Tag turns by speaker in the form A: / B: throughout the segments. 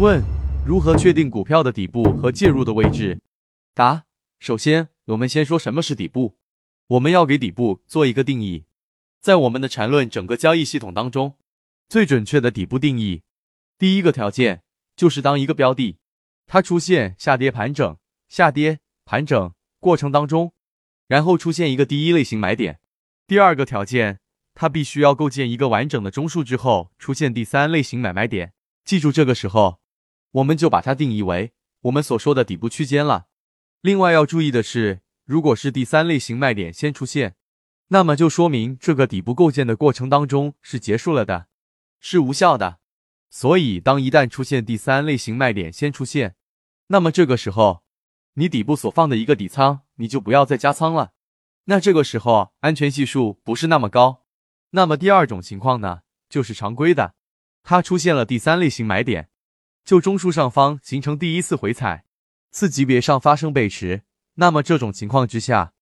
A: 问：如何确定股票的底部和介入的位置？答：首先，我们先说什么是底部。我们要给底部做一个定义。在我们的缠论整个交易系统当中，最准确的底部定义，第一个条件就是当一个标的它出现下跌盘整、下跌盘整过程当中，然后出现一个第一类型买点。第二个条件，它必须要构建一个完整的中枢之后，出现第三类型买卖点。记住，这个时候我们就把它定义为我们所说的底部区间了。另外要注意的是，如果是第三类型卖点先出现，那么就说明这个底部构建的过程当中是结束了的，是无效的。所以，当一旦出现第三类型卖点先出现，那么这个时候你底部所放的一个底仓，你就不要再加仓了。那这个时候安全系数不是那么高。那么第二种情况呢，就是常规的，它出现了第三类型买点，就中枢上方形成第一次回踩，次级别上发生背驰。那么这种情况之下，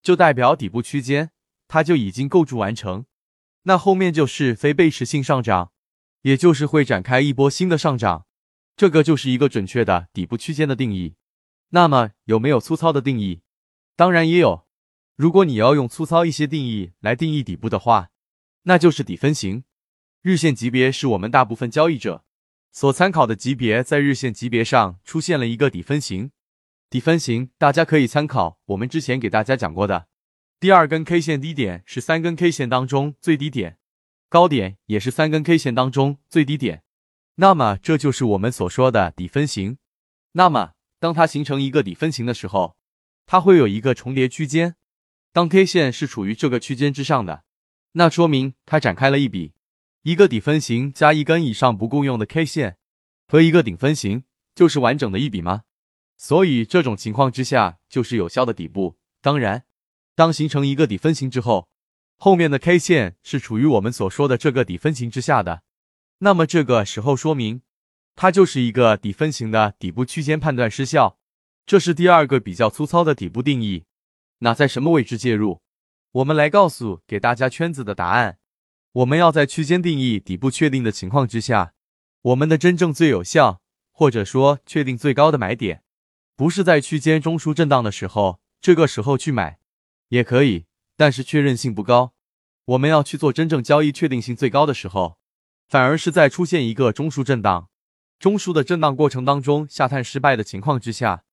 A: 就代表底部区间它就已经构筑完成，那后面就是非背驰性上涨，也就是会展开一波新的上涨，这个就是一个准确的底部区间的定义。那么有没有粗糙的定义？当然也有。如果你要用粗糙一些定义来定义底部的话，那就是底分型。日线级别是我们大部分交易者所参考的级别，在日线级别上出现了一个底分型。底分型，大家可以参考我们之前给大家讲过的，第二根 K 线低点是三根 K 线当中最低点，高点也是三根 K 线当中最低点。那么这就是我们所说的底分型。那么当它形成一个底分型的时候，它会有一个重叠区间。当 K 线是处于这个区间之上的，那说明它展开了一笔，一个底分型加一根以上不共用的 K 线和一个顶分型，就是完整的一笔吗？所以这种情况之下就是有效的底部。当然，当形成一个底分型之后，后面的 K 线是处于我们所说的这个底分型之下的，那么这个时候说明它就是一个底分型的底部区间判断失效。这是第二个比较粗糙的底部定义。那在什么位置介入？我们来告诉给大家圈子的答案。我们要在区间定义底部确定的情况之下，我们的真正最有效，或者说确定最高的买点。不是在区间中枢震荡的时候，这个时候去买也可以，但是确认性不高。我们要去做真正交易确定性最高的时候，反而是在出现一个中枢震荡、中枢的震荡过程当中下探失败的情况之下，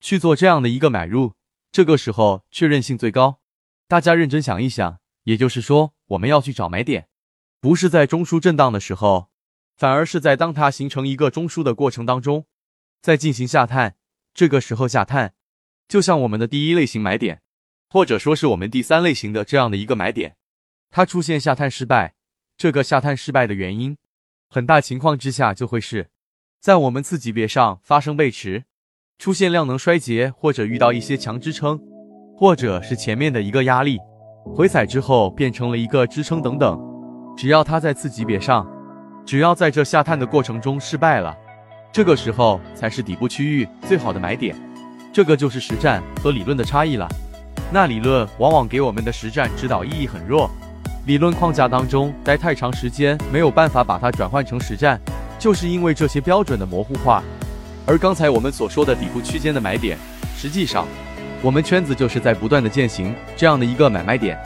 A: 去做这样的一个买入，这个时候确认性最高。大家认真想一想，也就是说，我们要去找买点，不是在中枢震荡的时候，反而是在当它形成一个中枢的过程当中，在进行下探。这个时候下探，就像我们的第一类型买点，或者说是我们第三类型的这样的一个买点，它出现下探失败，这个下探失败的原因，很大情况之下就会是在我们次级别上发生背驰，出现量能衰竭，或者遇到一些强支撑，或者是前面的一个压力回踩之后变成了一个支撑等等，只要它在次级别上，只要在这下探的过程中失败了。这个时候才是底部区域最好的买点，这个就是实战和理论的差异了。那理论往往给我们的实战指导意义很弱，理论框架当中待太长时间，没有办法把它转换成实战，就是因为这些标准的模糊化。而刚才我们所说的底部区间的买点，实际上我们圈子就是在不断的践行这样的一个买卖点。